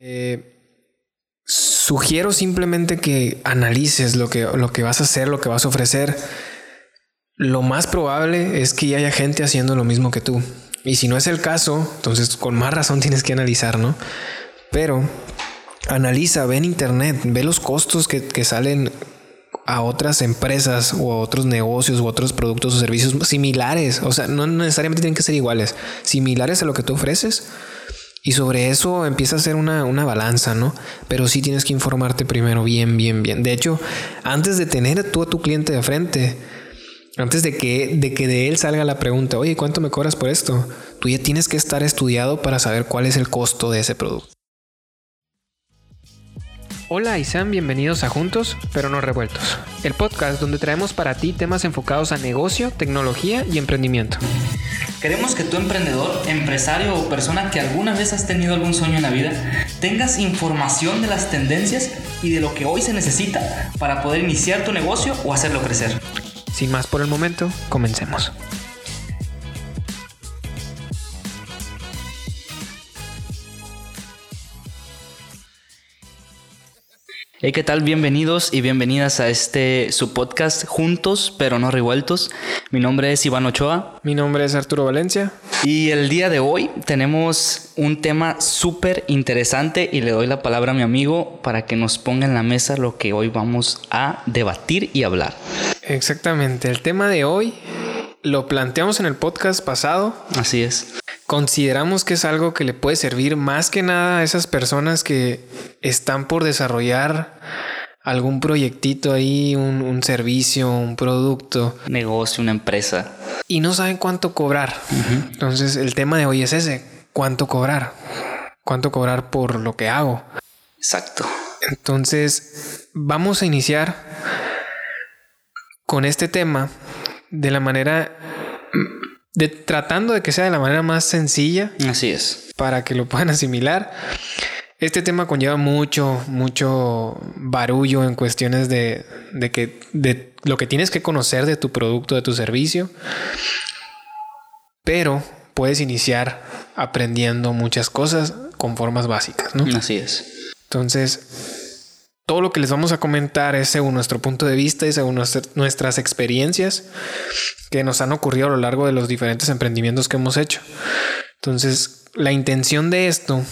Eh, sugiero simplemente que analices lo que, lo que vas a hacer, lo que vas a ofrecer. Lo más probable es que ya haya gente haciendo lo mismo que tú. Y si no es el caso, entonces con más razón tienes que analizar, ¿no? Pero analiza, ve en internet, ve los costos que, que salen a otras empresas o a otros negocios o otros productos o servicios similares. O sea, no necesariamente tienen que ser iguales, similares a lo que tú ofreces. Y sobre eso empieza a ser una, una, balanza, ¿no? Pero sí tienes que informarte primero bien, bien, bien. De hecho, antes de tener tú a tu cliente de frente, antes de que, de que de él salga la pregunta, oye, ¿cuánto me cobras por esto? Tú ya tienes que estar estudiado para saber cuál es el costo de ese producto. Hola y sean bienvenidos a Juntos, pero no revueltos, el podcast donde traemos para ti temas enfocados a negocio, tecnología y emprendimiento. Queremos que tu emprendedor, empresario o persona que alguna vez has tenido algún sueño en la vida tengas información de las tendencias y de lo que hoy se necesita para poder iniciar tu negocio o hacerlo crecer. Sin más por el momento, comencemos. Hey, ¿qué tal? Bienvenidos y bienvenidas a este su podcast Juntos pero no revueltos. Mi nombre es Iván Ochoa. Mi nombre es Arturo Valencia. Y el día de hoy tenemos un tema súper interesante y le doy la palabra a mi amigo para que nos ponga en la mesa lo que hoy vamos a debatir y hablar. Exactamente, el tema de hoy lo planteamos en el podcast pasado. Así es consideramos que es algo que le puede servir más que nada a esas personas que están por desarrollar algún proyectito ahí, un, servicio, un producto. Negocio, una empresa. Y no saben cuánto cobrar. Entonces el tema de hoy es ese, cuánto cobrar. Cuánto cobrar por lo que hago. Exacto. Entonces vamos a iniciar con este tema de la manera tratando de que sea de la manera más sencilla. Así es. Para que lo puedan asimilar. Este tema conlleva mucho, mucho barullo en cuestiones de, de, que, de lo que tienes que conocer de tu producto, de tu servicio. Pero puedes iniciar aprendiendo muchas cosas con formas básicas, ¿no? Así es. Entonces, todo lo que les vamos a comentar es según nuestro punto de vista y según nuestras experiencias que nos han ocurrido a lo largo de los diferentes emprendimientos que hemos hecho. Entonces, la intención de esto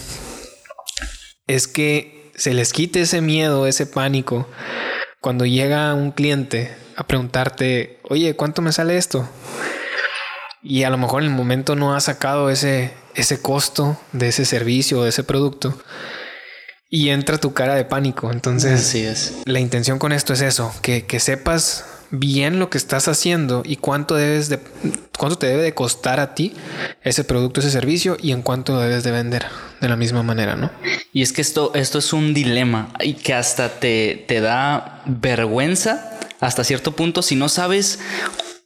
es que se les quite ese miedo, ese pánico, cuando llega un cliente a preguntarte, oye, ¿cuánto me sale esto? Y a lo mejor en el momento no ha sacado ese, ese costo de ese servicio o de ese producto y entra tu cara de pánico. Entonces, Así es. la intención con esto es eso, que, sepas bien lo que estás haciendo y cuánto debes de cuánto te debe de costar a ti ese producto, ese servicio y en cuánto debes de vender de la misma manera, ¿no? Y es que esto, esto es un dilema y que hasta te, te da vergüenza hasta cierto punto si no sabes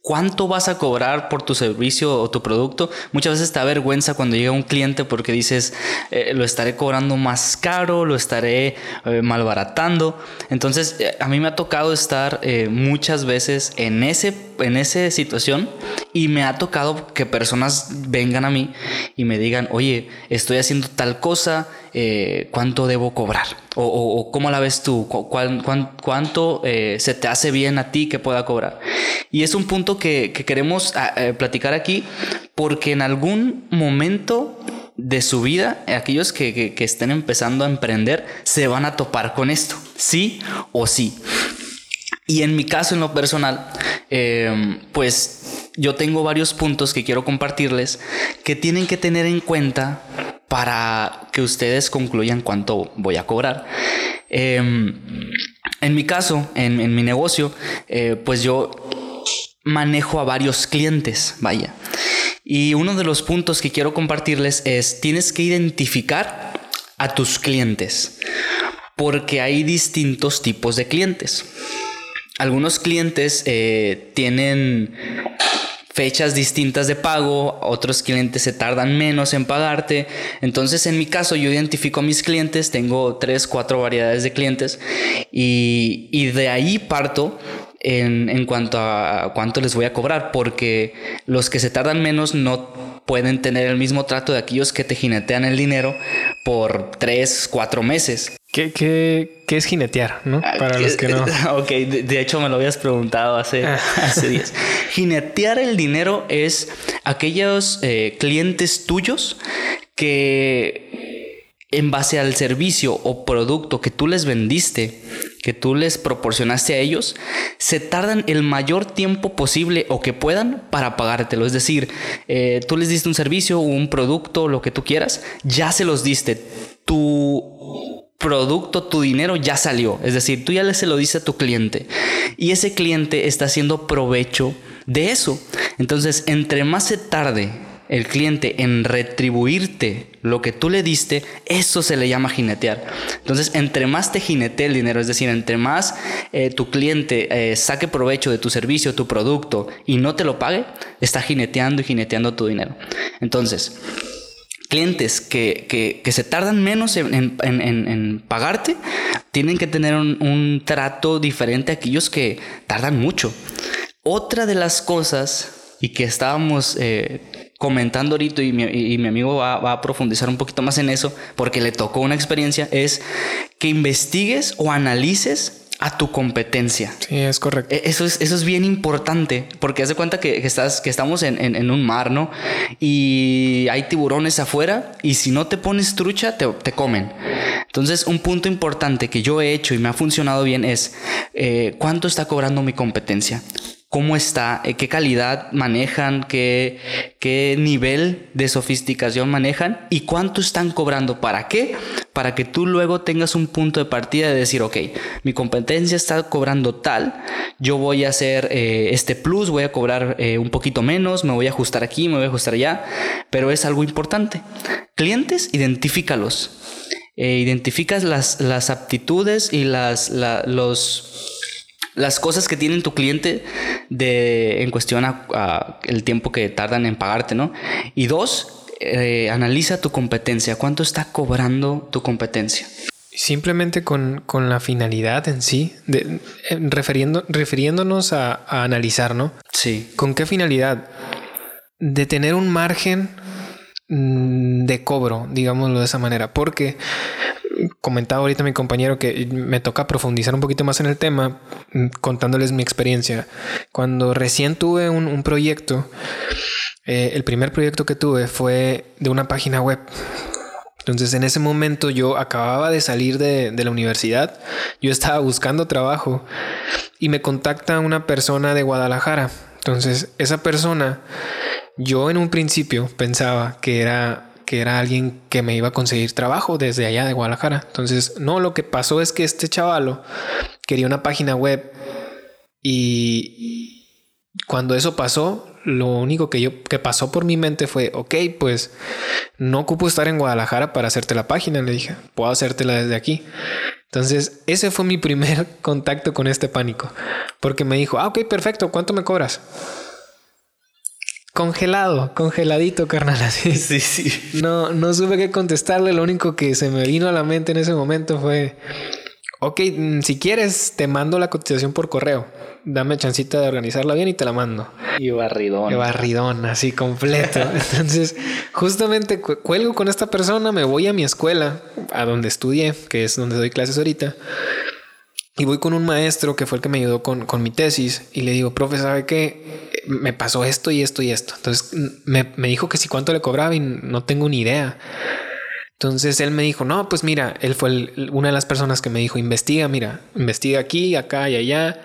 cuánto vas a cobrar por tu servicio o tu producto. Muchas veces te da vergüenza cuando llega un cliente porque dices, eh, lo estaré cobrando más caro, lo estaré eh, malbaratando. Entonces, eh, a mí me ha tocado estar muchas veces en, ese, en esa situación y me ha tocado que personas vengan a mí y me digan, oye, estoy haciendo tal cosa, ¿cuánto debo cobrar? O, cómo la ves tú, cuánto se te hace bien a ti que pueda cobrar. Y es un punto que, queremos ah, eh, platicar aquí porque en algún momento de su vida, aquellos que, estén empezando a emprender, se van a topar con esto, sí o sí. Y en mi caso, en lo personal, pues yo tengo varios puntos que quiero compartirles que tienen que tener en cuenta para que ustedes concluyan cuánto voy a cobrar. Em, en mi caso, en, mi negocio, eh, pues yo manejo a varios clientes, vaya. Y uno de los puntos que quiero compartirles es, tienes que identificar a tus clientes, porque hay distintos tipos de clientes. Algunos clientes eh, tienen fechas distintas de pago, otros clientes se tardan menos en pagarte. Entonces, en mi caso, yo identifico a mis clientes, tengo tres, cuatro variedades de clientes y, y de ahí parto en, cuanto a cuánto les voy a cobrar, porque los que se tardan menos no pueden tener el mismo trato de aquellos que te jinetean el dinero por tres, cuatro meses. ¿Qué, qué, qué es jinetear? ¿no? Ah, Para los que no. Ok, de, de hecho me lo habías preguntado hace, Ah. hace días. Jinetear el dinero es aquellos eh, clientes tuyos que en base al servicio o producto que tú les vendiste, que tú les proporcionaste a ellos, se tardan el mayor tiempo posible o que puedan para pagártelo. Es decir, eh, tú les diste un servicio, un producto, lo que tú quieras, ya se los diste. Tu producto, tu dinero ya salió. Es decir, tú ya le se lo dices a tu cliente y ese cliente está haciendo provecho de eso. Entonces, entre más se tarde el cliente en retribuirte lo que tú le diste, eso se le llama jinetear. Entonces, entre más te jinete el dinero, es decir, entre más eh, tu cliente eh, saque provecho de tu servicio, tu producto y no te lo pague, está jineteando y jineteando tu dinero. Entonces, clientes que, que, se tardan menos en, en, en, en, pagarte tienen que tener un, trato diferente a aquellos que tardan mucho. Otra de las cosas y que estábamos eh, comentando ahorita y mi, y mi amigo va, a profundizar un poquito más en eso porque le tocó una experiencia es que investigues o analices a tu competencia. Sí, es correcto. Eso es, eso es bien importante, porque haz de cuenta que, que estás, que estamos en, en, en, un mar, ¿no? Y hay tiburones afuera, y si no te pones trucha, te, te comen. Entonces, un punto importante que yo he hecho y me ha funcionado bien es eh, cuánto está cobrando mi competencia cómo está, eh, qué calidad manejan, qué, qué nivel de sofisticación manejan y cuánto están cobrando. ¿Para qué? Para que tú luego tengas un punto de partida de decir, ok, mi competencia está cobrando tal, yo voy a hacer eh, este plus, voy a cobrar eh, un poquito menos, me voy a ajustar aquí, me voy a ajustar allá, pero es algo importante. Clientes, identifícalos. Identificas las, las aptitudes y las, la, los las cosas que tiene tu cliente de, en cuestión a, a, el tiempo que tardan en pagarte, ¿no? Y dos, eh, analiza tu competencia. ¿Cuánto está cobrando tu competencia? Simplemente con, con la finalidad en sí, de, refiriendo, refiriéndonos a, a, analizar, ¿no? Sí. ¿Con qué finalidad? De tener un margen mm, de cobro, digámoslo de esa manera, porque comentaba ahorita mi compañero que me toca profundizar un poquito más en el tema, contándoles mi experiencia. Cuando recién tuve un, un proyecto, eh, el primer proyecto que tuve fue de una página web. Entonces en ese momento yo acababa de salir de, de la universidad, yo estaba buscando trabajo y me contacta una persona de Guadalajara. Entonces esa persona, yo en un principio pensaba que era que era alguien que me iba a conseguir trabajo desde allá de Guadalajara. Entonces, no, lo que pasó es que este chavalo quería una página web y cuando eso pasó, lo único que yo que pasó por mi mente fue, ok, pues no ocupo estar en Guadalajara para hacerte la página, le dije, puedo hacértela desde aquí. Entonces, ese fue mi primer contacto con este pánico, porque me dijo, ah, ok, perfecto, ¿cuánto me cobras? Congelado, congeladito, carnal. Así. Sí, sí. No, no supe qué contestarle. Lo único que se me vino a la mente en ese momento fue: Ok, si quieres, te mando la cotización por correo. Dame chancita de organizarla bien y te la mando. Y barridón. Y barridón, así completo. Entonces, justamente cu cuelgo con esta persona, me voy a mi escuela, a donde estudié, que es donde doy clases ahorita. Y voy con un maestro que fue el que me ayudó con, con mi tesis y le digo, profe, ¿sabe qué? Me pasó esto y esto y esto. Entonces me, me, dijo que si cuánto le cobraba y no tengo ni idea. Entonces él me dijo, no, pues mira, él fue una de las personas que me dijo, investiga, mira, investiga aquí, acá y allá.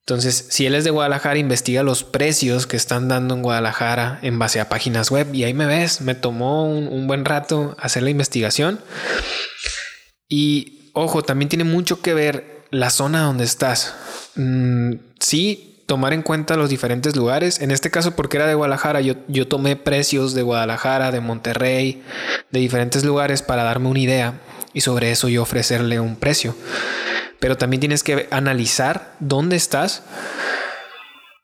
Entonces, si él es de Guadalajara, investiga los precios que están dando en Guadalajara en base a páginas web. Y ahí me ves, me tomó un, un buen rato hacer la investigación. Y ojo, también tiene mucho que ver la zona donde estás. Mm, sí, tomar en cuenta los diferentes lugares. En este caso, porque era de Guadalajara, yo, yo tomé precios de Guadalajara, de Monterrey, de diferentes lugares para darme una idea y sobre eso yo ofrecerle un precio. Pero también tienes que analizar dónde estás.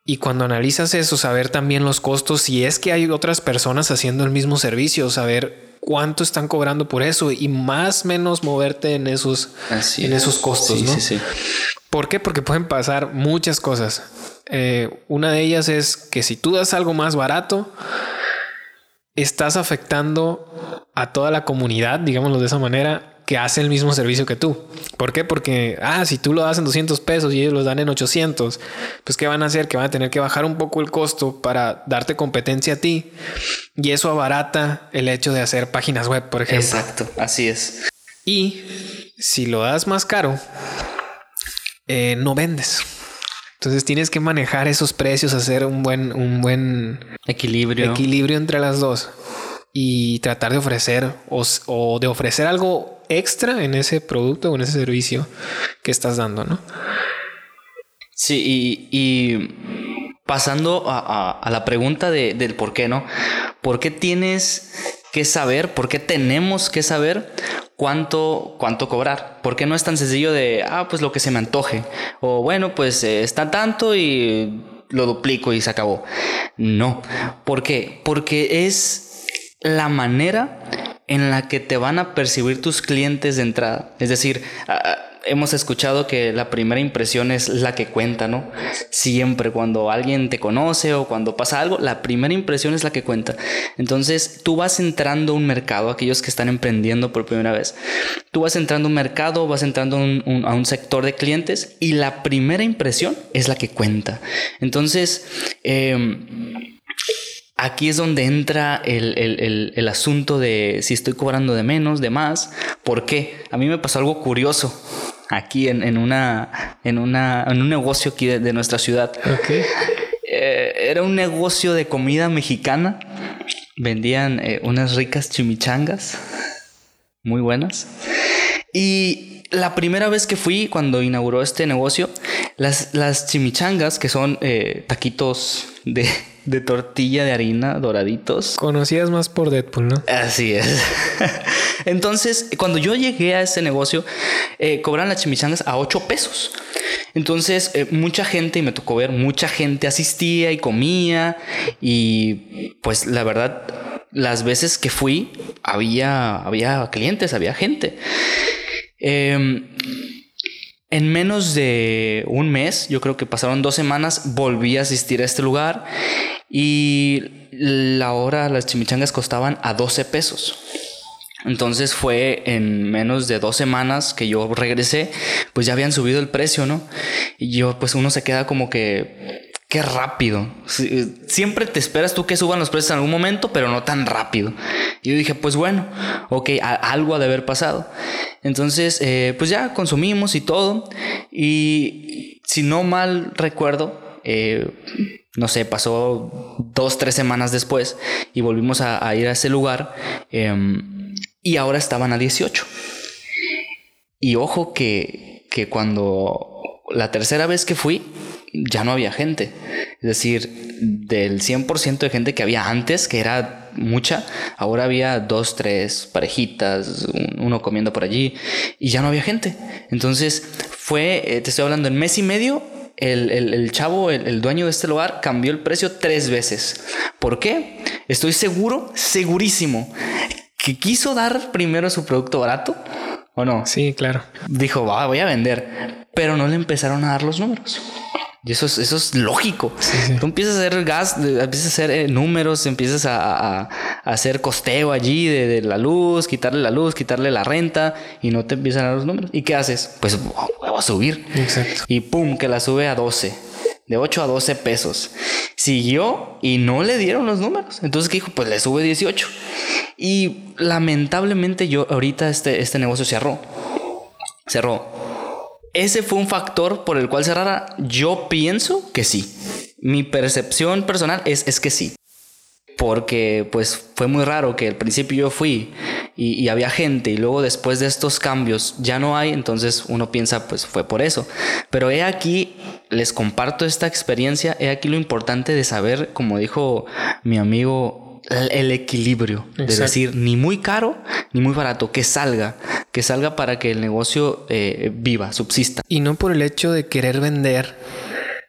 Y cuando analizas eso, saber también los costos, si es que hay otras personas haciendo el mismo servicio, saber cuánto están cobrando por eso y más o menos moverte en esos, Así en es. esos costos. Sí, ¿no? sí, sí. ¿Por qué? Porque pueden pasar muchas cosas. Eh, una de ellas es que si tú das algo más barato, estás afectando a toda la comunidad, digámoslo de esa manera, que hace el mismo servicio que tú. ¿Por qué? Porque, ah, si tú lo das en 200 pesos y ellos los dan en 800, pues ¿qué van a hacer? Que van a tener que bajar un poco el costo para darte competencia a ti. Y eso abarata el hecho de hacer páginas web, por ejemplo. Exacto, así es. Y si lo das más caro, eh, no vendes. Entonces tienes que manejar esos precios, hacer un buen, un buen equilibrio. equilibrio entre las dos y tratar de ofrecer o, de ofrecer algo extra en ese producto o en ese servicio que estás dando, ¿no? Sí, y, pasando a, la pregunta del por qué, ¿no? ¿Por qué tienes que saber, por qué tenemos que saber cuánto, cuánto cobrar? ¿Por qué no es tan sencillo de, ah, pues lo que se me antoje? O bueno, pues eh, está tanto y lo duplico y se acabó. No. ¿Por qué? Porque es la manera en la que te van a percibir tus clientes de entrada. Es decir, hemos escuchado que la primera impresión es la que cuenta, ¿no? Siempre cuando alguien te conoce o cuando pasa algo, la primera impresión es la que cuenta. Entonces, tú vas entrando a un mercado, aquellos que están emprendiendo por primera vez, tú vas entrando a un mercado, vas entrando a un sector de clientes y la primera impresión es la que cuenta. Entonces, eh, Aquí es donde entra el, asunto de si estoy cobrando de menos, de más. ¿Por qué? A mí me pasó algo curioso aquí en, una, en, una, en un negocio aquí de, nuestra ciudad. Eh, era un negocio de comida mexicana. Vendían eh, unas ricas chimichangas, muy buenas. Y la primera vez que fui, cuando inauguró este negocio, las, las chimichangas, que son eh, taquitos de, de tortilla de harina doraditos. Conocías más por Deadpool, ¿no? Así es. Entonces, cuando yo llegué a ese negocio, eh, cobran las chimichangas a 8 pesos. Entonces, eh, mucha gente, y me tocó ver, mucha gente asistía y comía. Y pues la verdad, las veces que fui, había, había clientes, había gente. Eh, en menos de un mes, yo creo que pasaron dos semanas, volví a asistir a este lugar y la hora, las chimichangas costaban a 12 pesos. Entonces fue en menos de dos semanas que yo regresé, pues ya habían subido el precio, ¿no? Y yo, pues uno se queda como que, qué rápido. Siempre te esperas tú que suban los precios en algún momento, pero no tan rápido. Y yo dije, pues bueno, ok, algo ha de haber pasado. Entonces, eh, pues ya consumimos y todo. Y si no mal recuerdo, eh, no sé, pasó dos, tres semanas después y volvimos a, ir a ese lugar em, y ahora estaban a 18. Y ojo que, que cuando la tercera vez que fui, ya no había gente. Es decir, del 100% de gente que había antes, que era mucha, ahora había dos, tres parejitas, uno comiendo por allí, y ya no había gente. Entonces fue, eh, te estoy hablando, en mes y medio, el, chavo, el, el, dueño de este lugar, cambió el precio tres veces. ¿Por qué? Estoy seguro, segurísimo, que quiso dar primero su producto barato. ¿O no? Sí, claro. Dijo, va, voy a vender. Pero no le empezaron a dar los números. Y eso es, eso es lógico. Tú empiezas a hacer gas, empiezas a hacer eh, números, empiezas a, hacer costeo allí de, la luz, quitarle la luz, quitarle la renta y no te empiezan a dar los números. ¿Y qué haces? Pues voy a subir. Exacto. Y pum, que la sube a 12. De 8 a 12 pesos. Siguió y no le dieron los números. Entonces, ¿qué dijo? Pues le sube 18. Y lamentablemente yo ahorita este, este negocio cerró. Cerró ese fue un factor por el cual cerrara. Yo pienso que sí. Mi percepción personal es, es que sí. Porque pues fue muy raro que al principio yo fui y, había gente y luego después de estos cambios ya no hay, entonces uno piensa pues fue por eso. Pero he aquí, les comparto esta experiencia, he aquí lo importante de saber, como dijo mi amigo el equilibrio. Es decir, ni muy caro ni muy barato. Que salga. Que salga para que el negocio eh, viva, subsista. Y no por el hecho de querer vender.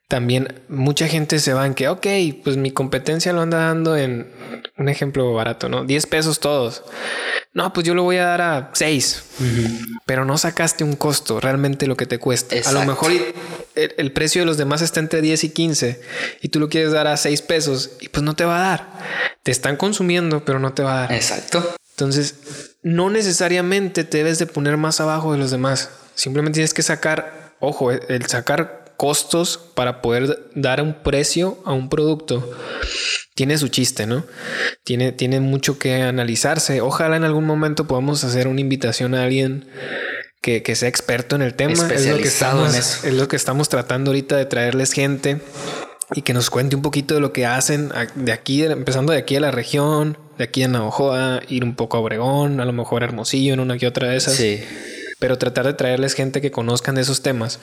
También mucha gente se va en que, ok, pues mi competencia lo anda dando en un ejemplo barato, ¿no? 10 pesos todos. No, pues yo lo voy a dar a 6. Pero no sacaste un costo, realmente lo que te cuesta. A lo mejor el, precio de los demás está entre 10 y 15 y tú lo quieres dar a 6 pesos y pues no te va a dar. Te están consumiendo, pero no te va a dar. Exacto. Entonces, no necesariamente te debes de poner más abajo de los demás. Simplemente tienes que sacar, ojo, el sacar costos para poder dar un precio a un producto tiene su chiste, ¿no? Tiene, tiene mucho que analizarse. Ojalá en algún momento podamos hacer una invitación a alguien que, sea experto en el tema. Es lo, que estamos, es lo que estamos tratando ahorita de traerles gente y que nos cuente un poquito de lo que hacen de aquí, empezando de aquí a la región, de aquí a Navajoa, ir un poco a Obregón, a lo mejor Hermosillo en una que otra de esas. Sí. Pero tratar de traerles gente que conozcan de esos temas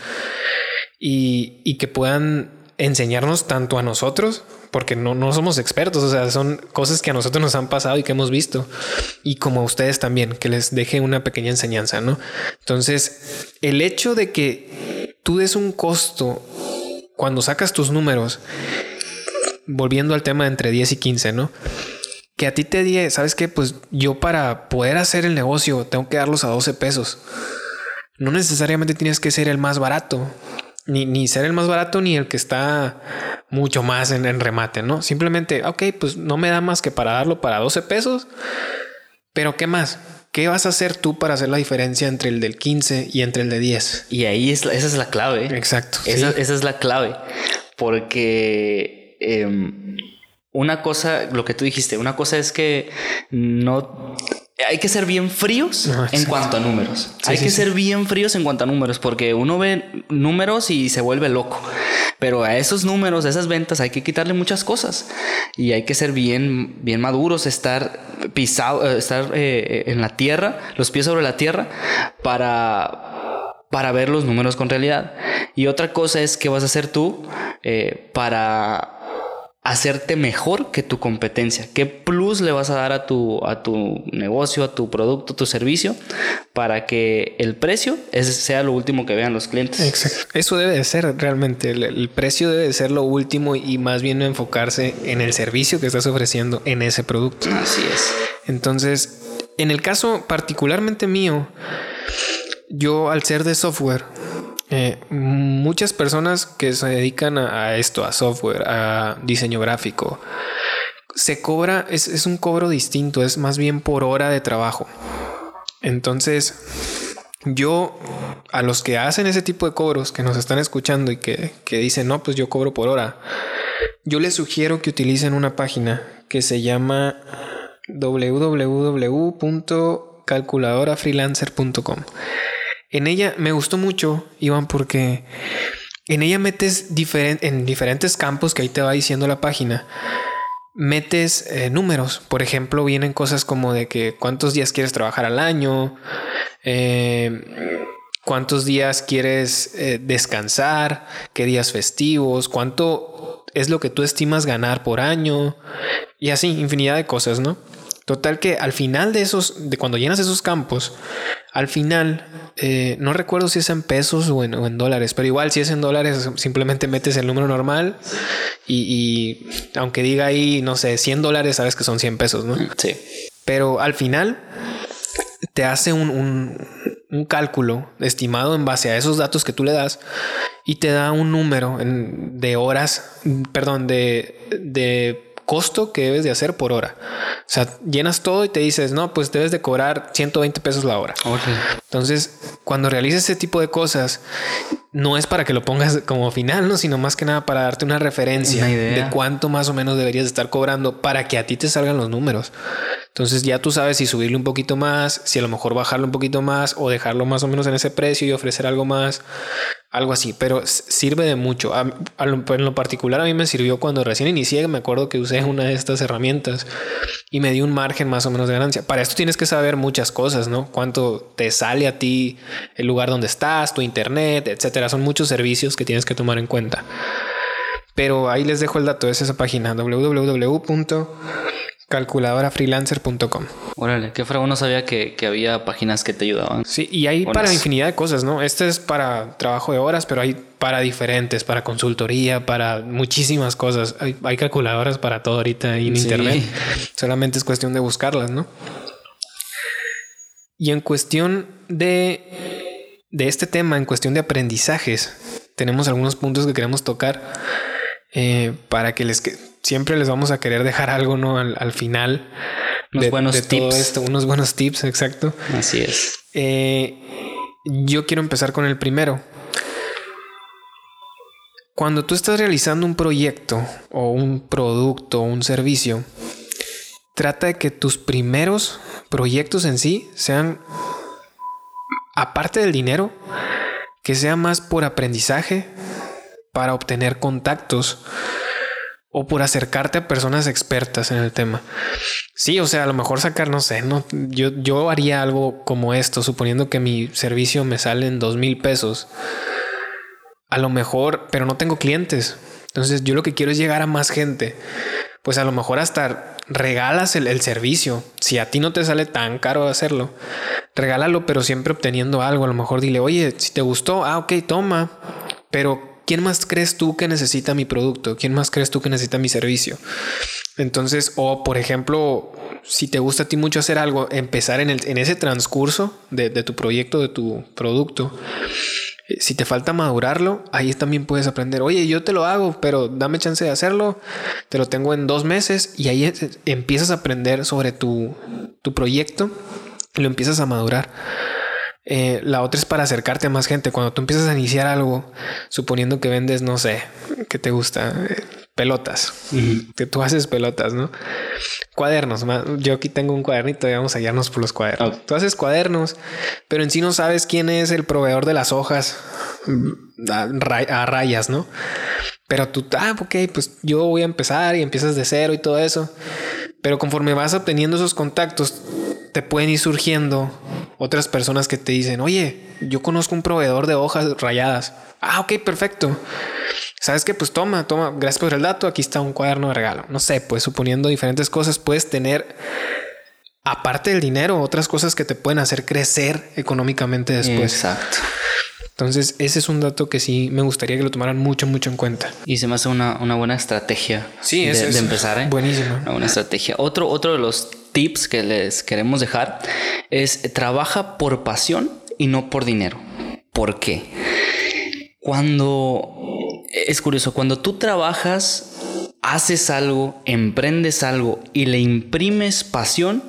y, que puedan enseñarnos tanto a nosotros, porque no, no, somos expertos, o sea, son cosas que a nosotros nos han pasado y que hemos visto, y como a ustedes también, que les deje una pequeña enseñanza, ¿no? Entonces, el hecho de que tú des un costo cuando sacas tus números, volviendo al tema de entre 10 y 15, ¿no? Que a ti te diga, ¿sabes qué? Pues yo para poder hacer el negocio tengo que darlos a 12 pesos. No necesariamente tienes que ser el más barato ni, ser el más barato ni el que está mucho más en, remate, ¿no? Simplemente, ok, pues no me da más que para darlo para 12 pesos, pero ¿qué más? ¿Qué vas a hacer tú para hacer la diferencia entre el del 15 y entre el de 10? Y ahí es, esa es la clave. Exacto. Esa, es la clave. Porque em, una cosa, lo que tú dijiste, una cosa es que no hay que ser bien fríos ah, en cuanto a números. hay que ser bien fríos en cuanto a números, porque uno ve números y se vuelve loco. Pero a esos números, a esas ventas, hay que quitarle muchas cosas. Y hay que ser bien, bien maduros, estar pisado, eh, estar eh, en la tierra, los pies sobre la tierra, para, para ver los números con realidad. Y otra cosa es qué vas a hacer tú eh, para hacerte mejor que tu competencia. ¿Qué plus le vas a dar a tu, a tu negocio, a tu producto, a tu servicio para que el precio sea lo último que vean los clientes? Exacto. Eso debe de ser realmente. El, precio debe de ser lo último y más bien enfocarse en el servicio que estás ofreciendo en ese producto. Así es. Entonces, en el caso particularmente mío, yo al ser de software, eh, muchas personas que se dedican a, esto, a software, a diseño gráfico, se cobra, es, un cobro distinto, es más bien por hora de trabajo. Entonces, yo a los que hacen ese tipo de cobros, que nos están escuchando y que, que dicen, no, pues yo cobro por hora, yo les sugiero que utilicen una página que se llama www.calculadorafreelancer.com. En ella me gustó mucho, Iván, porque en ella metes en diferentes campos que ahí te va diciendo la página. Metes eh, números, por ejemplo, vienen cosas como de que cuántos días quieres trabajar al año, eh, cuántos días quieres eh, descansar, qué días festivos, cuánto es lo que tú estimas ganar por año y así, infinidad de cosas, ¿no? Total que al final de esos, de cuando llenas esos campos, al final, eh, no recuerdo si es en pesos o en, dólares, pero igual si es en dólares, simplemente metes el número normal y, aunque diga ahí, no sé, 100 dólares, sabes que son 100 pesos, ¿no? Sí. Pero al final te hace un, cálculo estimado en base a esos datos que tú le das y te da un número de horas, perdón, de, de costo que debes de hacer por hora. O sea, llenas todo y te dices, no, pues debes de cobrar 120 pesos la hora. Entonces, cuando realices ese tipo de cosas, no es para que lo pongas como final, ¿no? Sino más que nada para darte una referencia de cuánto más o menos deberías estar cobrando para que a ti te salgan los números. Entonces ya tú sabes si subirle un poquito más, si a lo mejor bajarlo un poquito más o dejarlo más o menos en ese precio y ofrecer algo más, algo así, pero sirve de mucho. en lo particular a mí me sirvió cuando recién inicié, me acuerdo que usé una de estas herramientas y me dio un margen más o menos de ganancia. Para esto tienes que saber muchas cosas, ¿no? Cuánto te sale a ti el lugar donde estás, tu internet, etcétera. Son muchos servicios que tienes que tomar en cuenta. Pero ahí les dejo el dato, es esa página www calculadorafreelancer.com. Órale, qué fragua no sabía que, había páginas que te ayudaban. Sí, y hay para infinidad de cosas, ¿no? Este es para trabajo de horas, pero hay para diferentes, para consultoría, para muchísimas cosas. Hay, calculadoras para todo ahorita en internet. Solamente es cuestión de buscarlas, ¿no? Y en cuestión de, de este tema, en cuestión de aprendizajes, tenemos algunos puntos que queremos tocar eh, para que les siempre les vamos a querer dejar algo, ¿no? Al, final. Unos buenos tips. Todo esto, unos buenos tips, exacto. Así es. Eh, yo quiero empezar con el primero. Cuando tú estás realizando un proyecto o un producto o un servicio, trata de que tus primeros proyectos en sí sean, aparte del dinero, que sea más por aprendizaje, para obtener contactos o por acercarte a personas expertas en el tema. Sí, o sea, a lo mejor sacar, no sé, no, yo, yo haría algo como esto, suponiendo que mi servicio me sale en dos mil pesos. A lo mejor, pero no tengo clientes. Entonces yo lo que quiero es llegar a más gente. Pues a lo mejor hasta regalas el, el servicio. Si a ti no te sale tan caro hacerlo, regálalo, pero siempre obteniendo algo. A lo mejor dile, oye, si te gustó, ah, ok, toma. Pero ¿quién más crees tú que necesita mi producto? ¿Quién más crees tú que necesita mi servicio? Entonces, o por ejemplo, si te gusta a ti mucho hacer algo, empezar en, el, en ese transcurso de, tu proyecto, de tu producto. Eh, si te falta madurarlo, ahí también puedes aprender. Oye, yo te lo hago, pero dame chance de hacerlo. Te lo tengo en dos meses y ahí empiezas a aprender sobre tu, tu proyecto y lo empiezas a madurar. Eh, la otra es para acercarte a más gente. Cuando tú empiezas a iniciar algo, suponiendo que vendes, no sé, que te gusta, eh, pelotas, que tú haces pelotas, ¿no? Cuadernos. Yo aquí tengo un cuadernito y vamos a hallarnos por los cuadernos. Tú haces cuadernos, pero en sí no sabes quién es el proveedor de las hojas mm, a, rayas, ¿no? Pero tú, ah, ok, pues yo voy a empezar y empiezas de cero y todo eso. Pero conforme vas obteniendo esos contactos, te pueden ir surgiendo otras personas que te dicen, oye, yo conozco un proveedor de hojas rayadas. Ah, ok, perfecto. ¿Sabes qué? Pues toma, toma, gracias por el dato, aquí está un cuaderno de regalo. No sé, pues suponiendo diferentes cosas, puedes tener, aparte del dinero, otras cosas que te pueden hacer crecer económicamente después. Exacto. Entonces, ese es un dato que sí me gustaría que lo tomaran mucho, mucho en cuenta. Y se me hace una, buena estrategia sí, de, es, empezar. ¿eh? Buenísimo. Una buena estrategia. Otro, otro de los tips que les queremos dejar es trabaja por pasión y no por dinero. ¿Por qué? Cuando es curioso, cuando tú trabajas, haces algo, emprendes algo y le imprimes pasión,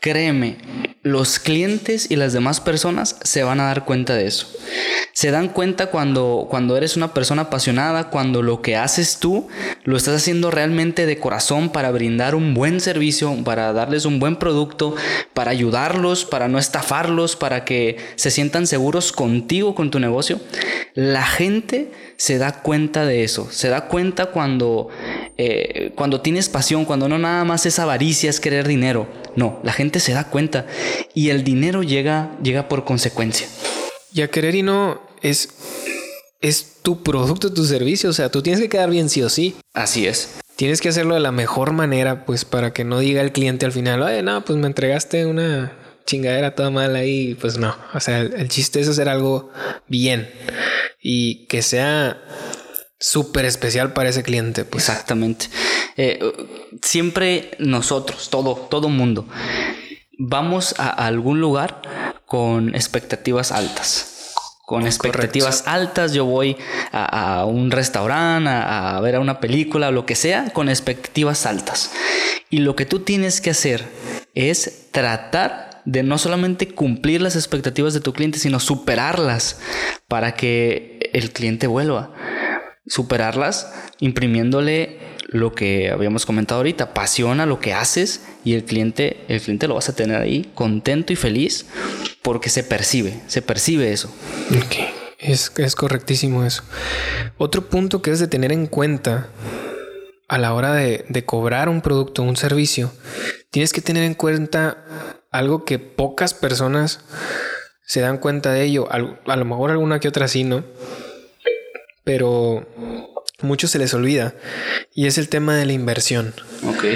créeme, los clientes y las demás personas se van a dar cuenta de eso. Se dan cuenta cuando, cuando eres una persona apasionada, cuando lo que haces tú lo estás haciendo realmente de corazón para brindar un buen servicio, para darles un buen producto, para ayudarlos, para no estafarlos, para que se sientan seguros contigo, con tu negocio. La gente se da cuenta de eso, se da cuenta cuando, eh, cuando tienes pasión, cuando no nada más es avaricia, es querer dinero. No, la gente se da cuenta y el dinero llega, llega por consecuencia. Y a querer y no es, es tu producto, tu servicio. O sea, tú tienes que quedar bien sí o sí. Así es. Tienes que hacerlo de la mejor manera, pues para que no diga el cliente al final, oye, no, pues me entregaste una chingadera toda mala y pues no. O sea, el, chiste es hacer algo bien y que sea súper especial para ese cliente. Pues. Exactamente. Eh, siempre nosotros, todo, todo mundo, vamos a algún lugar con expectativas altas con expectativas altas, yo voy a, un restaurante, a, ver a una película, o lo que sea, con expectativas altas. Y lo que tú tienes que hacer es tratar de no solamente cumplir las expectativas de tu cliente, sino superarlas para que el cliente vuelva. Superarlas imprimiéndole lo que habíamos comentado ahorita, pasión a lo que haces y el cliente, el cliente lo vas a tener ahí contento y feliz porque se percibe, se percibe eso. Es, es correctísimo eso. Otro punto que es de tener en cuenta a la hora de, de cobrar un producto o un servicio, tienes que tener en cuenta algo que pocas personas se dan cuenta de ello. A, lo mejor alguna que otra sí, ¿no? Pero mucho se les olvida. Y es el tema de la inversión. Ok.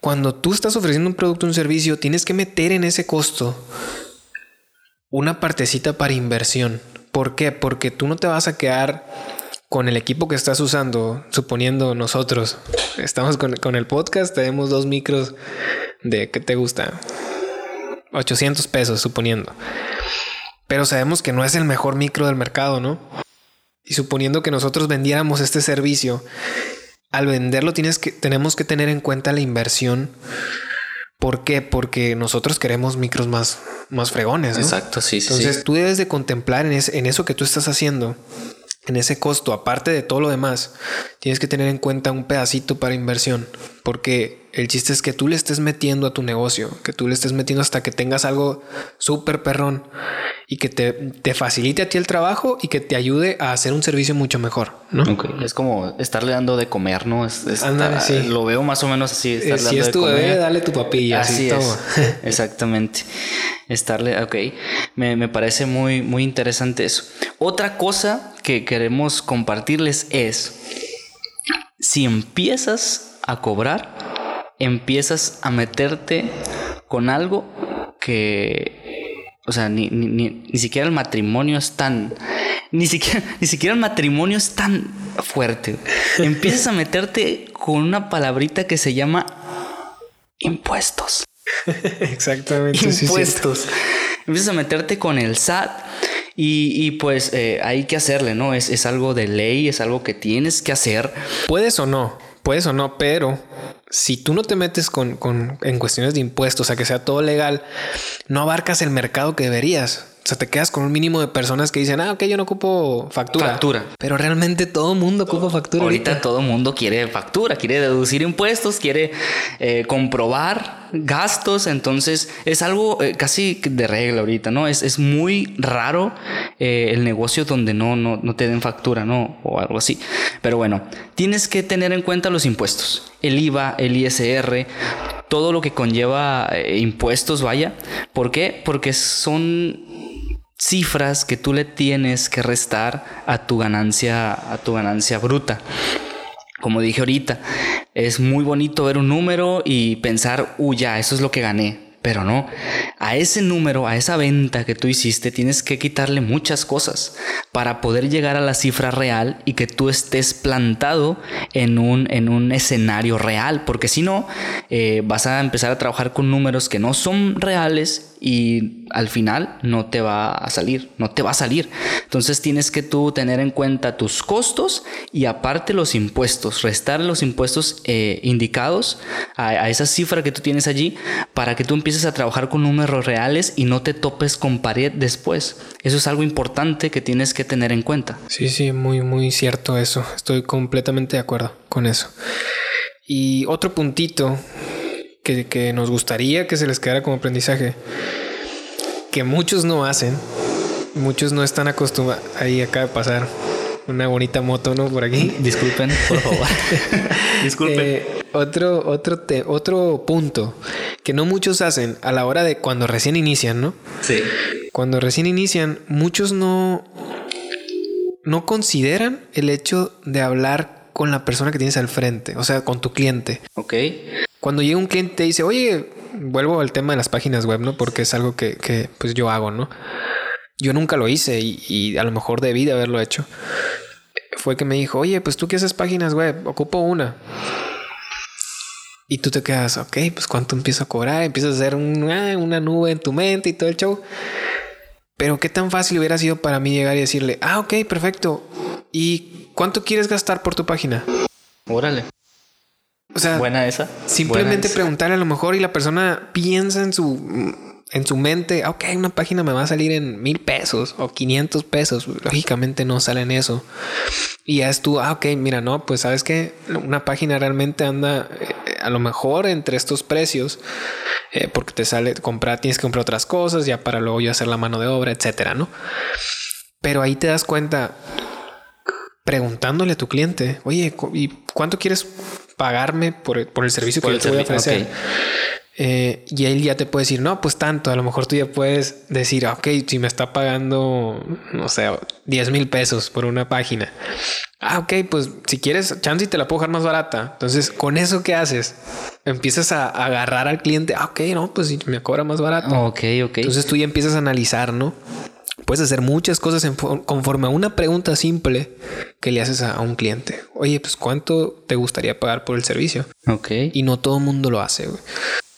Cuando tú estás ofreciendo un producto o un servicio, tienes que meter en ese costo una partecita para inversión. ¿Por qué? Porque tú no te vas a quedar con el equipo que estás usando, suponiendo nosotros, estamos con, con el podcast, tenemos dos micros de, ¿qué te gusta? 800 pesos, suponiendo. Pero sabemos que no es el mejor micro del mercado, ¿no? Y suponiendo que nosotros vendiéramos este servicio, al venderlo tienes que, tenemos que tener en cuenta la inversión. ¿Por qué? Porque nosotros queremos micros más, más fregones. Exacto, sí, sí. Entonces tú debes de contemplar en, en eso que tú estás haciendo en ese costo, aparte de todo lo demás, tienes que tener en cuenta un pedacito para inversión, porque el chiste es que tú le estés metiendo a tu negocio, que tú le estés metiendo hasta que tengas algo súper perrón y que te, facilite a ti el trabajo y que te ayude a hacer un servicio mucho mejor, ¿no? Es como estarle dando de comer, ¿no? Es, sí. Lo veo más o menos así. Eh, si es tu bebé, dale tu papilla. Así, es. Exactamente. Estarle, ok. Me, me parece muy, muy interesante eso. Otra cosa que queremos compartirles es, si empiezas a cobrar, empiezas a meterte con algo que o sea, ni, ni, ni, siquiera el matrimonio es tan. Ni siquiera, ni siquiera el matrimonio es tan fuerte. Empiezas a meterte con una palabrita que se llama impuestos. Exactamente. Impuestos. Empiezas a meterte con el SAT. Y, pues eh, hay que hacerle, ¿no? Es, es algo de ley, es algo que tienes que hacer. Puedes o no, puedes o no, pero si tú no te metes con, con, en cuestiones de impuestos, a que sea todo legal, no abarcas el mercado que deberías. O sea, te quedas con un mínimo de personas que dicen, ah, ok, yo no ocupo factura. Factura. Pero realmente todo mundo ocupa factura. Ahorita, todo el mundo quiere factura, quiere deducir impuestos, quiere eh, comprobar gastos. Entonces, es algo eh, casi de regla ahorita, ¿no? Es, es muy raro eh, el negocio donde no, no, no te den factura, ¿no? O algo así. Pero bueno, tienes que tener en cuenta los impuestos. El IVA, el ISR, todo lo que conlleva impuestos, vaya. ¿Por qué? Porque son cifras que tú le tienes que restar a tu ganancia, a tu ganancia bruta. Como dije ahorita, es muy bonito ver un número y pensar, uy, ya, eso es lo que gané. Pero no, a ese número, a esa venta que tú hiciste, tienes que quitarle muchas cosas para poder llegar a la cifra real y que tú estés plantado en un, en un escenario real, porque si no, eh, vas a empezar a trabajar con números que no son reales y al final no te va a salir, no te va a salir. Entonces tienes que tú tener en cuenta tus costos y aparte los impuestos, restar los impuestos eh, indicados a, esa cifra que tú tienes allí para que tú empieces a trabajar con números reales y no te topes con pared después. Eso es algo importante que tienes que tener en cuenta. Sí, sí, muy, muy cierto eso. Estoy completamente de acuerdo con eso. Y otro puntito que, nos gustaría que se les quedara como aprendizaje, que muchos no hacen, muchos no están acostumbrados. Ahí acaba de pasar una bonita moto, ¿no? Por aquí. Disculpen, por favor. Disculpen. Eh, otro, otro, otro punto que no muchos hacen a la hora de cuando recién inician, ¿no? Sí. Cuando recién inician, muchos no, no consideran el hecho de hablar con la persona que tienes al frente, o sea, con tu cliente. Ok. Cuando llega un cliente y te dice, oye, vuelvo al tema de las páginas web, ¿no? Porque es algo que, pues yo hago, ¿no? Yo nunca lo hice y, a lo mejor debí de haberlo hecho. Fue que me dijo, oye, pues tú qué haces páginas web, ocupo una. Y tú te quedas, ok, pues cuánto empiezo a cobrar, empiezas a hacer una, una nube en tu mente y todo el show. Pero qué tan fácil hubiera sido para mí llegar y decirle, ah, ok, perfecto. ¿Y cuánto quieres gastar por tu página? Órale. O sea, buena esa. Simplemente preguntarle a lo mejor y la persona piensa en su en su mente, ok, una página me va a salir en mil pesos o 500 pesos. Lógicamente no sale en eso. Y ya es tú, ah, ok, mira, no, pues sabes que una página realmente anda eh, a lo mejor entre estos precios, eh, porque te sale comprar, tienes que comprar otras cosas ya para luego yo hacer la mano de obra, etcétera, ¿no? Pero ahí te das cuenta, preguntándole a tu cliente, oye, ¿y cuánto quieres pagarme por, el servicio que yo te voy a ofrecer. Eh, y él ya te puede decir, no, pues tanto. A lo mejor tú ya puedes decir, ok, si me está pagando, no sé, 10 mil pesos por una página. Ah, ok, pues si quieres, chance y te la puedo dejar más barata. Entonces, con eso, ¿qué haces? Empiezas a, agarrar al cliente. Ah, ok, no, pues si me cobra más barato. Ok, ok. Entonces tú ya empiezas a analizar, ¿no? Puedes hacer muchas cosas conforme a una pregunta simple que le haces a, un cliente. Oye, pues ¿cuánto te gustaría pagar por el servicio? Ok. Y no todo el mundo lo hace.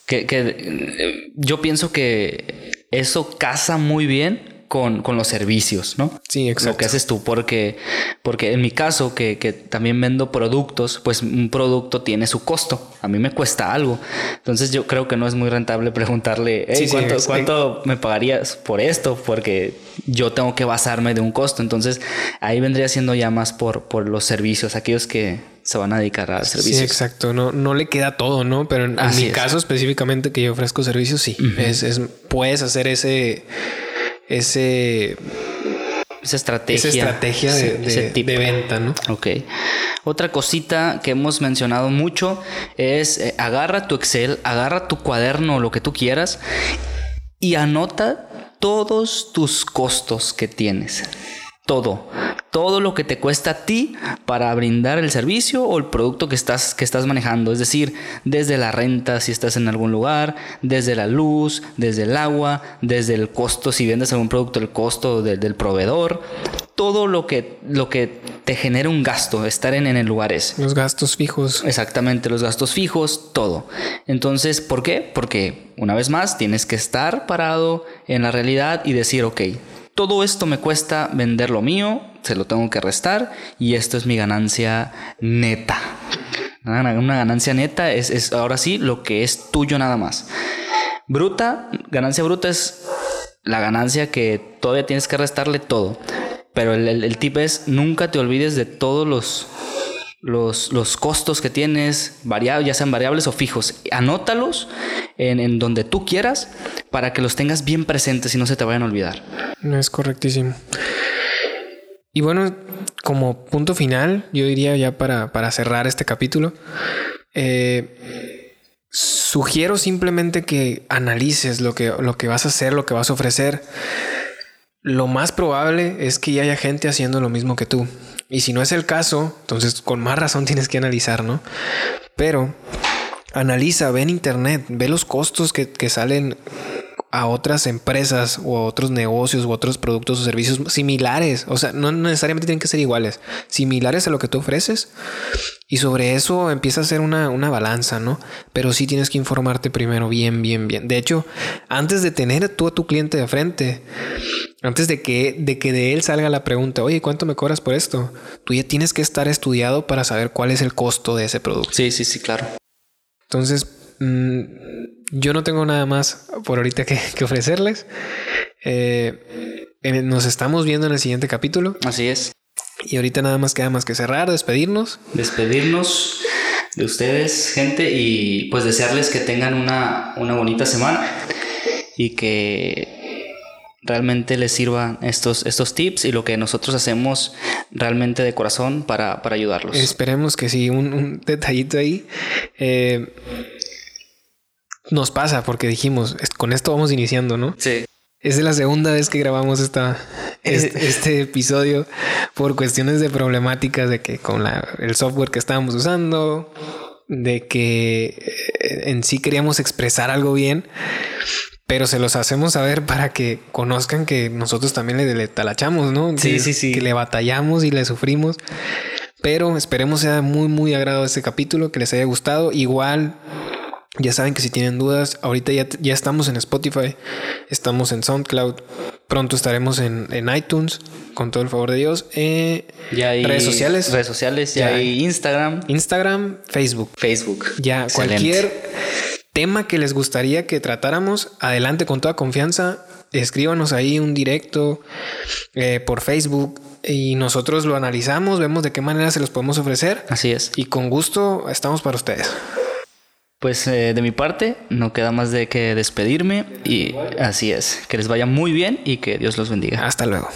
Que, que, yo pienso que eso casa muy bien con, con, los servicios, ¿no? Sí, exacto. Lo que haces tú, porque, porque en mi caso, que, que, también vendo productos, pues un producto tiene su costo. A mí me cuesta algo. Entonces yo creo que no es muy rentable preguntarle, ¿cuánto, ¿cuánto me pagarías por esto? Porque yo tengo que basarme de un costo. Entonces ahí vendría siendo ya más por, por los servicios, aquellos que se van a dedicar a servicios. Sí, exacto. No, no le queda todo, ¿no? Pero en, mi caso específicamente que yo ofrezco servicios, sí. es, es, puedes hacer ese ese esa estrategia, esa estrategia de, de, venta, ¿no? Ok. Otra cosita que hemos mencionado mucho es eh, agarra tu Excel, agarra tu cuaderno, lo que tú quieras, y anota todos tus costos que tienes. Todo todo lo que te cuesta a ti para brindar el servicio o el producto que estás, que estás manejando. Es decir, desde la renta si estás en algún lugar, desde la luz, desde el agua, desde el costo, si vendes algún producto, el costo del proveedor. Todo lo que, lo que te genera un gasto, estar en, en el lugar es. Los gastos fijos. Exactamente, los gastos fijos, todo. Entonces, ¿por qué? Porque, una vez más, tienes que estar parado en la realidad y decir, ok, todo esto me cuesta vender lo mío, se lo tengo que restar y esto es mi ganancia neta. Una ganancia neta es, ahora sí lo que es tuyo nada más. Bruta, ganancia bruta es la ganancia que todavía tienes que restarle todo. Pero el tip es nunca te olvides de todos los los, los costos que tienes, variables, ya sean variables o fijos. Anótalos en, en, donde tú quieras para que los tengas bien presentes y no se te vayan a olvidar. Es correctísimo. Y bueno, como punto final, yo diría ya para, para cerrar este capítulo, eh, sugiero simplemente que analices lo que, lo que vas a hacer, lo que vas a ofrecer. Lo más probable es que ya haya gente haciendo lo mismo que tú. Y si no es el caso, entonces con más razón tienes que analizar, ¿no? Pero analiza, ve en internet, ve los costos que, que salen a otras empresas o a otros negocios o otros productos o servicios similares. O sea, no necesariamente tienen que ser iguales, similares a lo que tú ofreces. Y sobre eso empieza a ser una, una, balanza, ¿no? Pero sí tienes que informarte primero bien, bien, bien. De hecho, antes de tener tú a tu cliente de frente, antes de que, de que de él salga la pregunta, oye, ¿cuánto me cobras por esto? Tú ya tienes que estar estudiado para saber cuál es el costo de ese producto. Sí, sí, sí, claro. Entonces, mm, yo no tengo nada más por ahorita que, ofrecerles. Eh, nos estamos viendo en el siguiente capítulo. Así es. Y ahorita nada más queda más que cerrar, despedirnos. Despedirnos de ustedes, gente, y pues desearles que tengan una, una bonita semana y que realmente les sirvan estos, estos tips y lo que nosotros hacemos realmente de corazón para, para ayudarlos. Esperemos que sí, un, un detallito ahí. Eh, nos pasa porque dijimos, con esto vamos iniciando, ¿no? Sí. Es de la segunda vez que grabamos esta, este, este, episodio por cuestiones de problemáticas de que con la, el software que estábamos usando, de que eh, en sí queríamos expresar algo bien, pero se los hacemos saber para que conozcan que nosotros también le, talachamos, ¿no? Sí, sí, sí. Que le batallamos y le sufrimos. Pero esperemos sea muy, muy agrado este capítulo, que les haya gustado. Igual ya saben que si tienen dudas, ahorita ya, ya estamos en Spotify, estamos en SoundCloud, pronto estaremos en, iTunes, con todo el favor de Dios. Eh, ya hay redes sociales. Redes sociales, ya, hay Instagram. Instagram, Facebook. Facebook. Ya, cualquier tema que les gustaría que tratáramos, adelante con toda confianza. Escríbanos ahí un directo eh, por Facebook y nosotros lo analizamos, vemos de qué manera se los podemos ofrecer. Así es. Y con gusto estamos para ustedes. Pues eh, de mi parte, no queda más de que despedirme y así es. Que les vaya muy bien y que Dios los bendiga. Hasta luego.